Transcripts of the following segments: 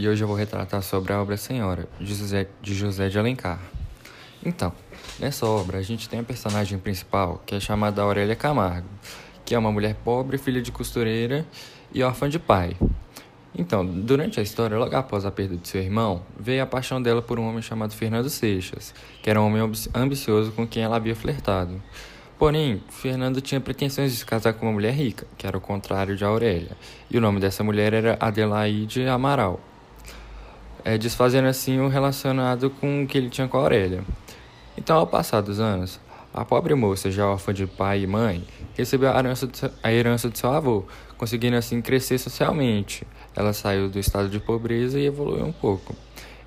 e hoje eu vou retratar sobre a obra Senhora, de José de, José de Alencar. Então, nessa obra a gente tem a personagem principal, que é chamada Aurélia Camargo, que é uma mulher pobre, filha de costureira e órfã de pai. Então, durante a história, logo após a perda de seu irmão, veio a paixão dela por um homem chamado Fernando Seixas, que era um homem ambicioso com quem ela havia flertado. Porém, Fernando tinha pretensões de se casar com uma mulher rica, que era o contrário de Aurélia, e o nome dessa mulher era Adelaide Amaral, é, desfazendo assim o relacionado com o que ele tinha com a Aurélia. Então, ao passar dos anos, a pobre moça, já órfã de pai e mãe, recebeu a herança, seu, a herança de seu avô, conseguindo assim crescer socialmente. Ela saiu do estado de pobreza e evoluiu um pouco.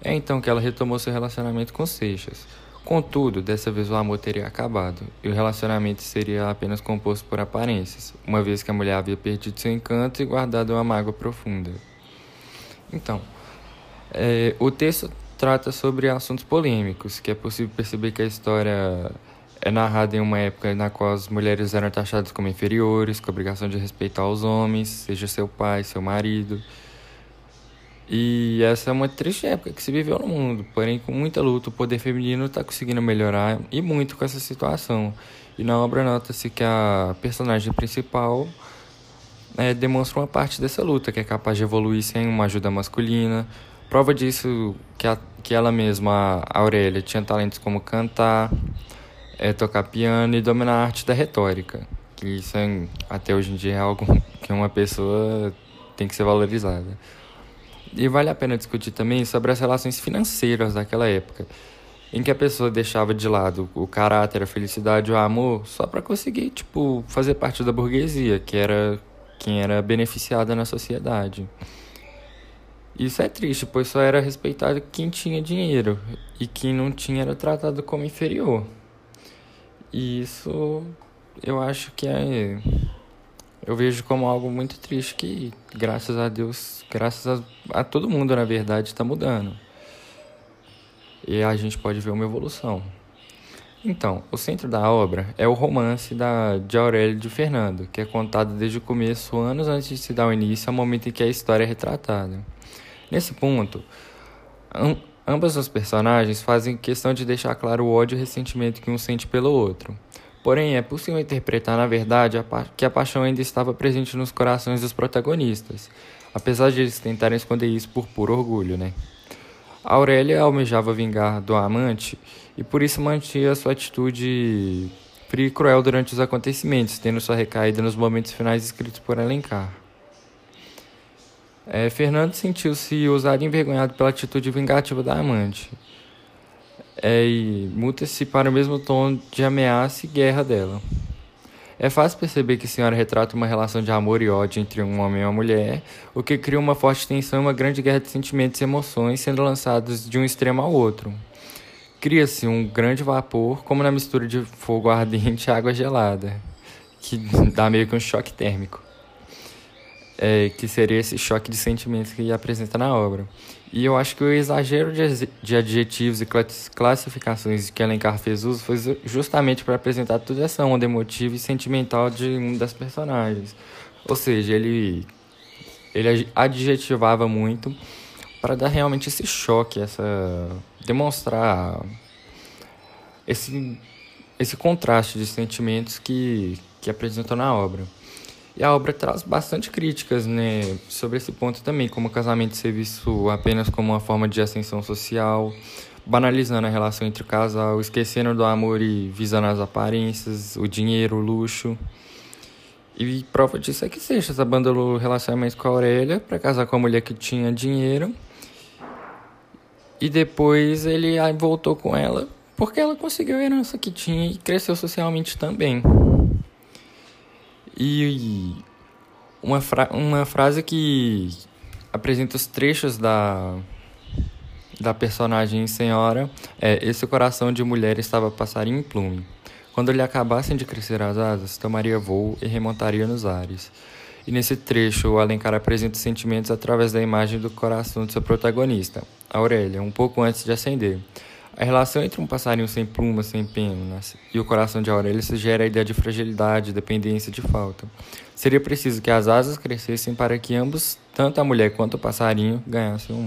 É então que ela retomou seu relacionamento com Seixas, Contudo, dessa vez o amor teria acabado, e o relacionamento seria apenas composto por aparências, uma vez que a mulher havia perdido seu encanto e guardado uma mágoa profunda. Então, é, o texto trata sobre assuntos polêmicos, que é possível perceber que a história é narrada em uma época na qual as mulheres eram taxadas como inferiores, com a obrigação de respeitar os homens, seja seu pai, seu marido, e essa é uma triste época que se viveu no mundo, porém com muita luta o poder feminino está conseguindo melhorar e muito com essa situação. E na obra nota-se que a personagem principal é, demonstra uma parte dessa luta, que é capaz de evoluir sem uma ajuda masculina. Prova disso que, a, que ela mesma, a Aurélia, tinha talentos como cantar, é, tocar piano e dominar a arte da retórica. Que isso é, até hoje em dia é algo que uma pessoa tem que ser valorizada. E vale a pena discutir também sobre as relações financeiras daquela época, em que a pessoa deixava de lado o caráter, a felicidade, o amor, só para conseguir, tipo, fazer parte da burguesia, que era quem era beneficiada na sociedade. Isso é triste, pois só era respeitado quem tinha dinheiro e quem não tinha era tratado como inferior. E isso eu acho que é eu vejo como algo muito triste que, graças a Deus, graças a, a todo mundo, na verdade, está mudando. E a gente pode ver uma evolução. Então, o centro da obra é o romance da, de Aurélio de Fernando, que é contado desde o começo, anos antes de se dar o início, ao momento em que a história é retratada. Nesse ponto, ambas as personagens fazem questão de deixar claro o ódio e o ressentimento que um sente pelo outro. Porém, é possível interpretar, na verdade, a que a paixão ainda estava presente nos corações dos protagonistas, apesar de eles tentarem esconder isso por puro orgulho, né? A Aurélia almejava vingar do amante e por isso mantinha sua atitude fria e cruel durante os acontecimentos, tendo sua recaída nos momentos finais escritos por Alencar. É, Fernando sentiu-se usado e envergonhado pela atitude vingativa da amante é, e muta-se para o mesmo tom de ameaça e guerra dela. É fácil perceber que a senhora retrata uma relação de amor e ódio entre um homem e uma mulher, o que cria uma forte tensão e uma grande guerra de sentimentos e emoções sendo lançados de um extremo ao outro. Cria-se um grande vapor, como na mistura de fogo ardente e água gelada, que dá meio que um choque térmico é, que seria esse choque de sentimentos que apresenta na obra. E eu acho que o exagero de, adjetivos e classificações que Alencar fez uso foi justamente para apresentar toda essa onda emotiva e sentimental de um das personagens. Ou seja, ele, ele adjetivava muito para dar realmente esse choque, essa demonstrar esse, esse contraste de sentimentos que, que apresentou na obra. E a obra traz bastante críticas né, sobre esse ponto também, como o casamento ser visto apenas como uma forma de ascensão social, banalizando a relação entre o casal, esquecendo do amor e visando as aparências, o dinheiro, o luxo. E prova disso é que Seixas abandonou o relacionamento com a Aurélia para casar com a mulher que tinha dinheiro. E depois ele voltou com ela porque ela conseguiu a herança que tinha e cresceu socialmente também. E uma, fra uma frase que apresenta os trechos da, da personagem senhora é: Esse coração de mulher estava passarinho em plume. Quando lhe acabassem de crescer as asas, tomaria voo e remontaria nos ares. E nesse trecho, o Alencar apresenta os sentimentos através da imagem do coração de seu protagonista, Aurélia, um pouco antes de acender. A relação entre um passarinho sem plumas, sem penas, e o coração de Aurélia sugere a ideia de fragilidade, dependência, de falta. Seria preciso que as asas crescessem para que ambos, tanto a mulher quanto o passarinho, ganhassem um